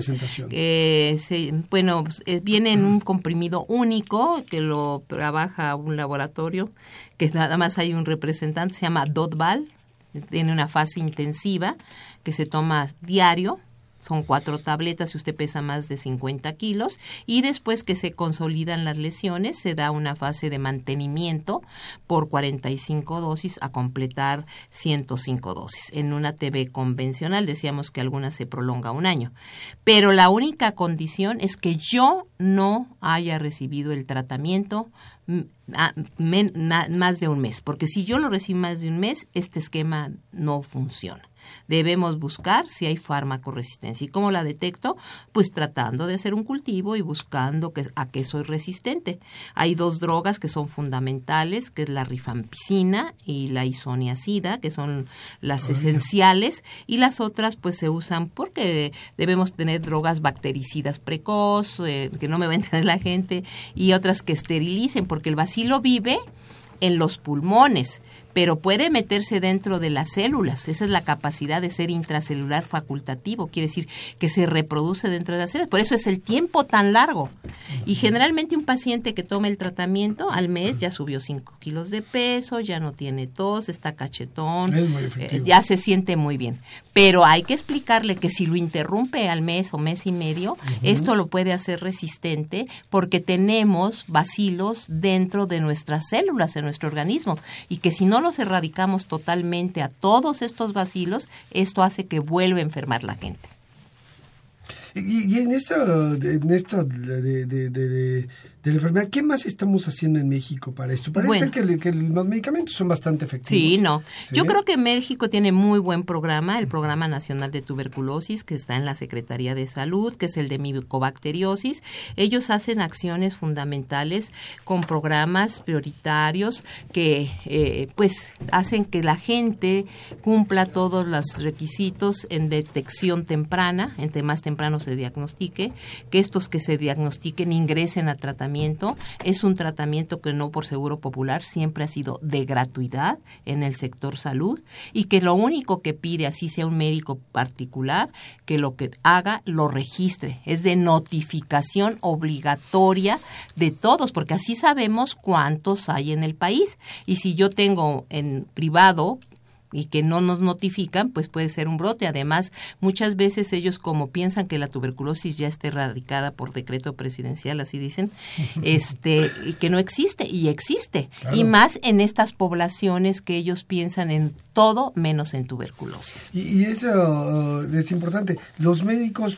bueno, pues, viene en un comprimido único que lo trabaja un laboratorio, que nada más hay un representante, se llama Dotval tiene una fase intensiva que se toma diario son cuatro tabletas si usted pesa más de 50 kilos y después que se consolidan las lesiones se da una fase de mantenimiento por 45 dosis a completar 105 dosis. En una TV convencional decíamos que algunas se prolonga un año, pero la única condición es que yo no haya recibido el tratamiento más de un mes, porque si yo lo recibo más de un mes, este esquema no funciona debemos buscar si hay fármaco resistencia. ¿Y cómo la detecto? Pues tratando de hacer un cultivo y buscando que, a qué soy resistente. Hay dos drogas que son fundamentales, que es la rifampicina y la isoniazida, que son las esenciales, y las otras pues se usan porque debemos tener drogas bactericidas precoz, eh, que no me va a entender la gente, y otras que esterilicen, porque el bacilo vive en los pulmones pero puede meterse dentro de las células. Esa es la capacidad de ser intracelular facultativo, quiere decir que se reproduce dentro de las células. Por eso es el tiempo tan largo. Y generalmente un paciente que toma el tratamiento al mes ya subió 5 kilos de peso, ya no tiene tos, está cachetón, eh, ya se siente muy bien. Pero hay que explicarle que si lo interrumpe al mes o mes y medio, esto lo puede hacer resistente porque tenemos bacilos dentro de nuestras células en nuestro organismo y que si no los erradicamos totalmente a todos estos vacilos, esto hace que vuelva a enfermar la gente. Y, en esto, en la enfermedad. ¿Qué más estamos haciendo en México para esto? Parece que, los medicamentos son bastante efectivos. Sí, no. Yo creo que México tiene muy buen programa, el Programa Nacional de Tuberculosis, que está en la Secretaría de Salud, que es el de micobacteriosis. Ellos hacen acciones fundamentales con programas prioritarios que, eh, pues, hacen que la gente cumpla todos los requisitos en detección temprana, entre más temprano se diagnostique, que estos que se diagnostiquen ingresen a tratamiento es un tratamiento que no por seguro popular siempre ha sido de gratuidad en el sector salud y que lo único que pide, así sea un médico particular, que lo que haga lo registre. Es de notificación obligatoria de todos, porque así sabemos cuántos hay en el país. Y si yo tengo en privado y que no nos notifican, pues puede ser un brote. Además, muchas veces ellos como piensan que la tuberculosis ya está erradicada por decreto presidencial, así dicen, este, y que no existe, y existe. Y más en estas poblaciones que ellos piensan en todo menos en tuberculosis. Y, eso uh, es importante. Los médicos,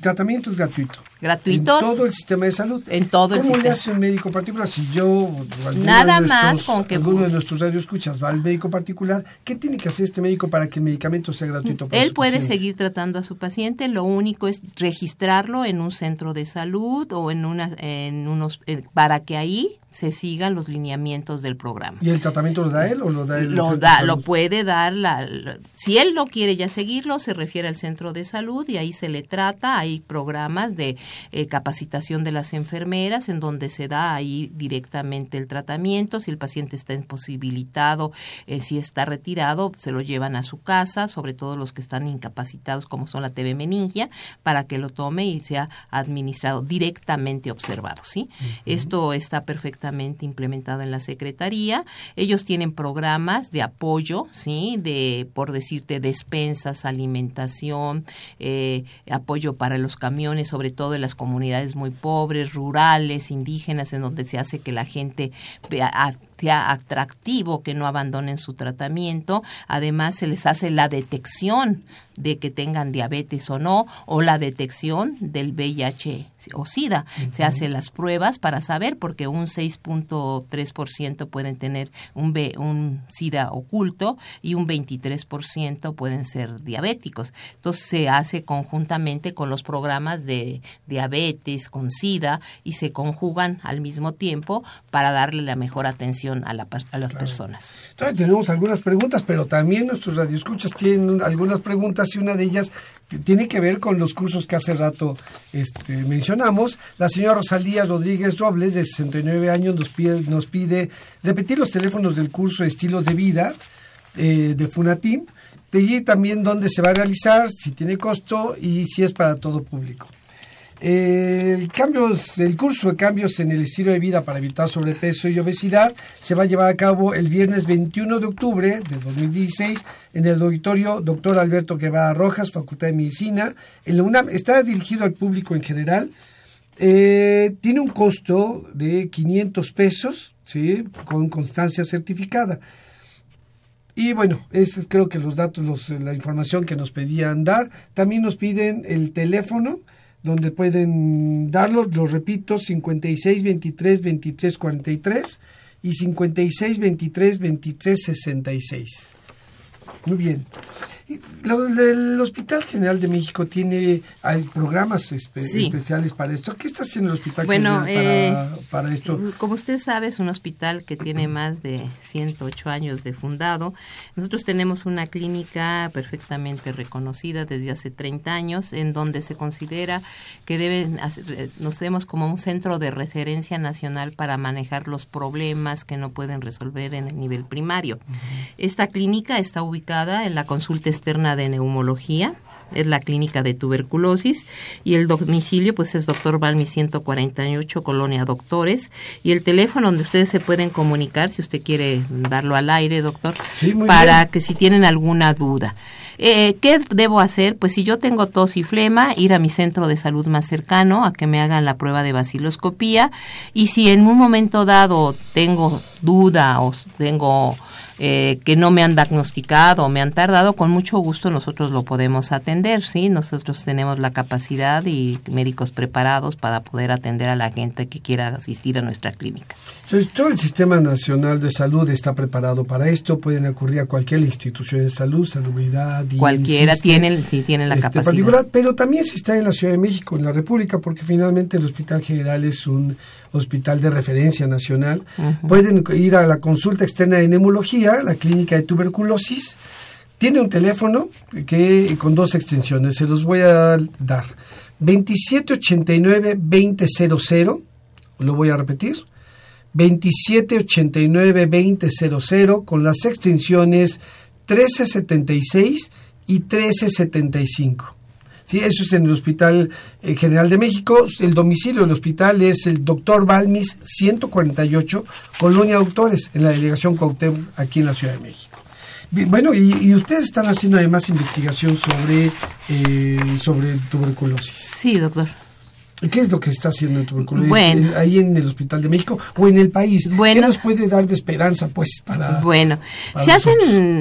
tratamiento es gratuito. Gratuito. En todo el sistema de salud. En todo el sistema. ¿Cómo le hace un médico particular? Si yo, Nada más con que alguno de nuestros radioescuchas va al médico particular, ¿qué tiene que hacer este médico para que el medicamento sea gratuito para Él puede seguir tratando a su paciente, lo único es registrarlo en un centro de salud o en una en unos eh, para que ahí se sigan los lineamientos del programa. ¿Y el tratamiento lo da él o lo da él? Lo da, lo puede dar la, si él no quiere ya seguirlo, se refiere al centro de salud y ahí se le trata, hay programas de eh, capacitación de las enfermeras en donde se da ahí directamente el tratamiento, si el paciente está imposibilitado, eh, si está retirado, se lo llevan a su casa, sobre todo los que están incapacitados como son la TV meningia, para que lo tome y sea administrado directamente observado, ¿sí? Esto está perfectamente implementado en la Secretaría. Ellos tienen programas de apoyo, ¿sí? De, por decirte, despensas, alimentación, eh, apoyo para los camiones, sobre todo en las comunidades muy pobres, rurales, indígenas, en donde se hace que la gente vea sea atractivo que no abandonen su tratamiento. Además, se les hace la detección de que tengan diabetes o no, o la detección del VIH o SIDA. Se hacen las pruebas para saber, porque un 6.3% pueden tener un, un SIDA oculto y un 23% pueden ser diabéticos. Entonces, se hace conjuntamente con los programas de diabetes, con SIDA, y se conjugan al mismo tiempo para darle la mejor atención a, las personas. Entonces tenemos algunas preguntas, pero también nuestros radioescuchas tienen algunas preguntas y una de ellas tiene que ver con los cursos que hace rato este, mencionamos. La señora Rosalía Rodríguez Robles, de 69 años, nos pide, nos pide repetir los teléfonos del curso Estilos de Vida eh, de Funatim, de también dónde se va a realizar, si tiene costo y si es para todo público. El, cambios, el curso de cambios en el estilo de vida para evitar sobrepeso y obesidad se va a llevar a cabo el viernes 21 de octubre de 2016 en el auditorio Dr. Alberto Guevara Rojas, Facultad de Medicina. En la UNAM está dirigido al público en general. Eh, tiene un costo de 500 pesos, ¿sí? con constancia certificada. Y bueno, es creo que los datos, los, la información que nos pedían dar. También nos piden el teléfono donde pueden darlos, los repito, 56 23 23 43 y 56 23 23 66. Muy bien. El Hospital General de México tiene hay programas especiales para esto. ¿Qué está haciendo el Hospital General para, eh, para, esto? Como usted sabe, es un hospital que tiene más de 108 años de fundado. Nosotros tenemos una clínica perfectamente reconocida desde hace 30 años, en donde se considera que deben nos vemos como un centro de referencia nacional para manejar los problemas que no pueden resolver en el nivel primario. Esta clínica está ubicada en la consulta externa de neumología, es la clínica de tuberculosis y el domicilio pues es doctor Balmi 148 Colonia Doctores y el teléfono donde ustedes se pueden comunicar si usted quiere darlo al aire doctor para que si tienen alguna duda. Eh, ¿Qué debo hacer? Pues si yo tengo tos y flema, ir a mi centro de salud más cercano a que me hagan la prueba de baciloscopía y si en un momento dado tengo duda o tengo eh, que no me han diagnosticado o me han tardado, con mucho gusto nosotros lo podemos atender, ¿sí? Nosotros tenemos la capacidad y médicos preparados para poder atender a la gente que quiera asistir a nuestra clínica. Entonces, todo el Sistema Nacional de Salud está preparado para esto, pueden acudir a cualquier institución de salud, salubridad. Cualquiera tiene, sí, tiene la este capacidad. Particular, pero también si está en la Ciudad de México, en la República, porque finalmente el Hospital General es un hospital de referencia nacional. Pueden ir a la consulta externa de neumología, la clínica de tuberculosis. Tiene un teléfono que con dos extensiones, se los voy a dar. 2789-2000, lo voy a repetir. 2789-2000 con las extensiones 1376 y 1375. Sí, eso es en el Hospital eh, General de México. El domicilio del hospital es el Doctor Balmis 148, Colonia Doctores, en la delegación Cuauhtémoc, aquí en la Ciudad de México. Bueno, y, ustedes están haciendo además investigación sobre, eh, sobre tuberculosis. Sí, doctor. ¿Qué es lo que está haciendo en tuberculosis bueno, ahí en el Hospital de México o en el país? Bueno, ¿Qué nos puede dar de esperanza, pues, para Bueno, se hacen,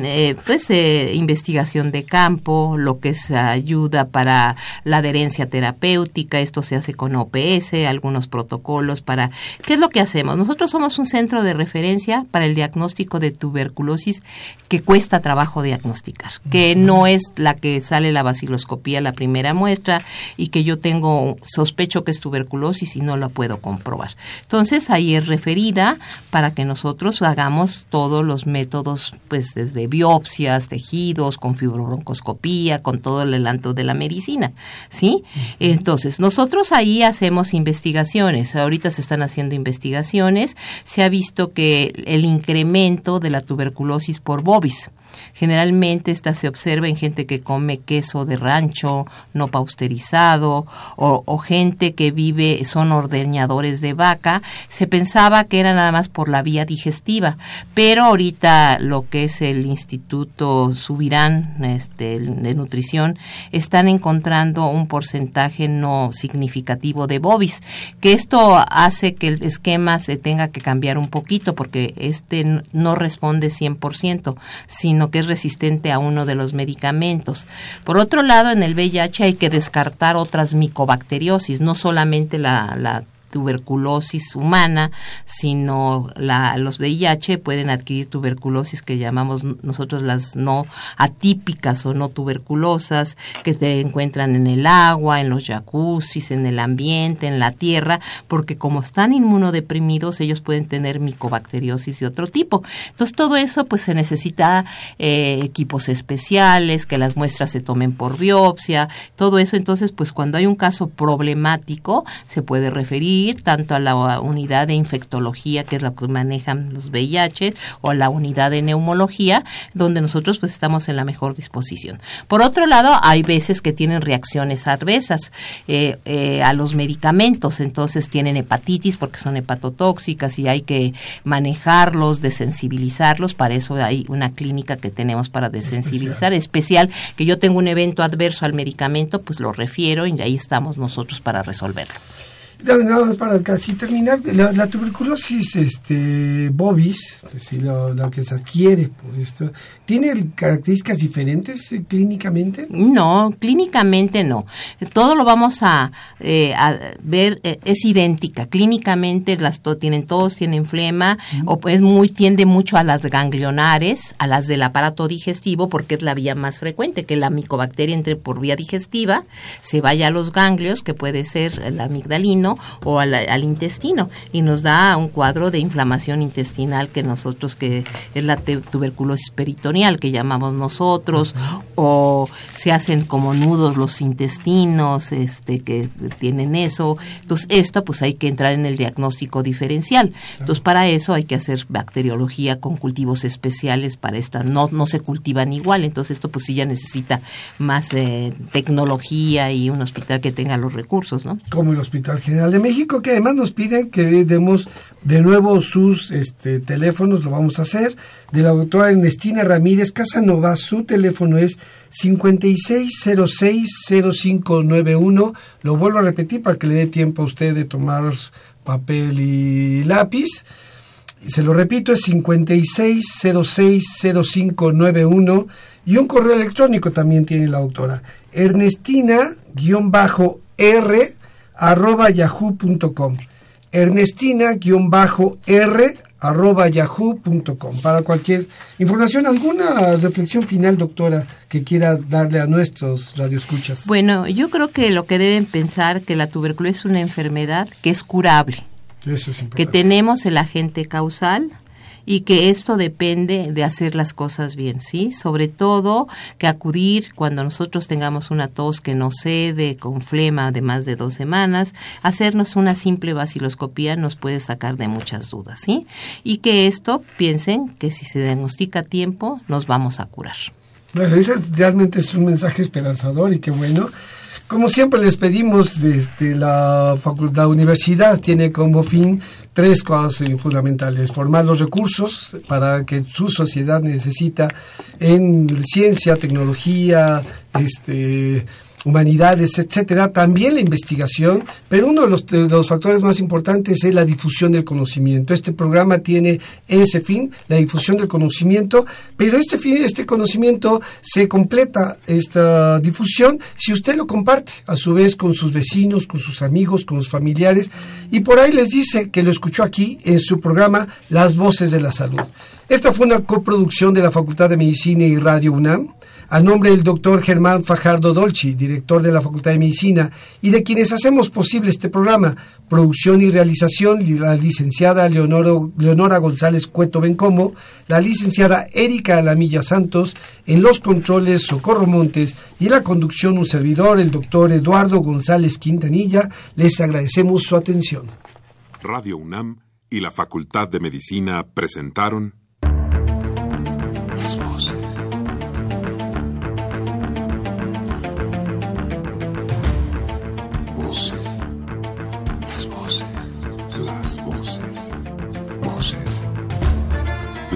eh, pues, eh, investigación de campo, lo que es ayuda para la adherencia terapéutica, esto se hace con OPS, algunos protocolos para... ¿Qué es lo que hacemos? Nosotros somos un centro de referencia para el diagnóstico de tuberculosis que cuesta trabajo diagnosticar, que no es la que sale la vaciloscopía, la primera muestra, y que yo tengo sospecha que es tuberculosis y no la puedo comprobar. Entonces ahí es referida para que nosotros hagamos todos los métodos, pues desde biopsias, tejidos, con fibrobroncoscopía, con todo el adelanto de la medicina, ¿sí? Entonces nosotros ahí hacemos investigaciones. Ahorita se están haciendo investigaciones. Se ha visto que el incremento de la tuberculosis por bovis Generalmente esta se observa en gente que come queso de rancho no pausterizado o, gente que vive, son ordeñadores de vaca. Se pensaba que era nada más por la vía digestiva, pero ahorita lo que es el Instituto Subirán este, de Nutrición están encontrando un porcentaje no significativo de bobis, que esto hace que el esquema se tenga que cambiar un poquito porque este no responde 100%, sino que es resistente a uno de los medicamentos. Por otro lado, en el VIH hay que descartar otras micobacteriosis, no solamente la, la tuberculosis humana, sino la, los VIH pueden adquirir tuberculosis que llamamos nosotros las no atípicas o no tuberculosas, que se encuentran en el agua, en los jacuzzis, en el ambiente, en la tierra, porque como están inmunodeprimidos, ellos pueden tener micobacteriosis de otro tipo. Entonces, todo eso, pues se necesita eh, equipos especiales, que las muestras se tomen por biopsia, todo eso. Entonces, pues cuando hay un caso problemático, se puede referir tanto a la unidad de infectología, que es la que manejan los VIH, o a la unidad de neumología, donde nosotros pues estamos en la mejor disposición. Por otro lado, hay veces que tienen reacciones adversas eh, eh, a los medicamentos, entonces tienen hepatitis porque son hepatotóxicas y hay que manejarlos, desensibilizarlos, para eso hay una clínica que tenemos para desensibilizar, especial, que yo tengo un evento adverso al medicamento, pues lo refiero y ahí estamos nosotros para resolverlo. Para casi terminar, la, tuberculosis este, bovis, lo, que se adquiere por esto, ¿tiene características diferentes eh, clínicamente? No, clínicamente no. Todo lo vamos a, eh, ver, eh, es idéntica. Clínicamente las tienen todos, tienen flema, o pues muy, tiende mucho a las ganglionares, a las del aparato digestivo, porque es la vía más frecuente, que la micobacteria entre por vía digestiva, se vaya a los ganglios, que puede ser el amigdalino, o al, intestino y nos da un cuadro de inflamación intestinal que nosotros, que es la tuberculosis peritoneal que llamamos nosotros, o se hacen como nudos los intestinos este, que tienen eso. Entonces, esto pues hay que entrar en el diagnóstico diferencial. Entonces, para eso hay que hacer bacteriología con cultivos especiales para esta, no, no se cultivan igual, entonces esto pues sí ya necesita más eh, tecnología y un hospital que tenga los recursos, ¿no? Como el Hospital General de México, que además nos piden que demos de nuevo sus este, teléfonos, lo vamos a hacer, de la doctora Ernestina Ramírez Casanova, su teléfono es 56060591, lo vuelvo a repetir para que le dé tiempo a usted de tomar papel y lápiz. Se lo repito, es 56060591 y un correo electrónico también tiene la doctora. Ernestina-R arroba yahoo.com. Ernestina-r arroba yahoo.com. Para cualquier información, ¿alguna reflexión final, doctora, que quiera darle a nuestros radioescuchas? Bueno, yo creo que lo que deben pensar que la tuberculosis es una enfermedad que es curable. Eso es que tenemos el agente causal, y que esto depende de hacer las cosas bien, ¿sí? Sobre todo que acudir cuando nosotros tengamos una tos que no cede, con flema de más de dos semanas, hacernos una simple vaciloscopía nos puede sacar de muchas dudas, ¿sí? Y que esto piensen que si se diagnostica a tiempo nos vamos a curar. Bueno, ese realmente es un mensaje esperanzador y qué bueno Como siempre les pedimos, desde la facultad, universidad tiene como fin tres cosas fundamentales. Formar los recursos para que su sociedad necesita en ciencia, tecnología, este, humanidades, etcétera, también la investigación, pero uno de los, factores más importantes es la difusión del conocimiento. Este programa tiene ese fin, la difusión del conocimiento, pero este fin, este conocimiento se completa esta difusión si usted lo comparte a su vez con sus vecinos, con sus amigos, con sus familiares y por ahí les dice que lo escuchó aquí en su programa Las Voces de la Salud. Esta fue una coproducción de la Facultad de Medicina y Radio UNAM a nombre del doctor Germán Fajardo Dolci, director de la Facultad de Medicina, y de quienes hacemos posible este programa, producción y realización, la licenciada Leonora González Cueto Bencomo, la licenciada Erika Alamilla Santos, en los controles Socorro Montes y en la conducción un servidor, el doctor Eduardo González Quintanilla, les agradecemos su atención. Radio UNAM y la Facultad de Medicina presentaron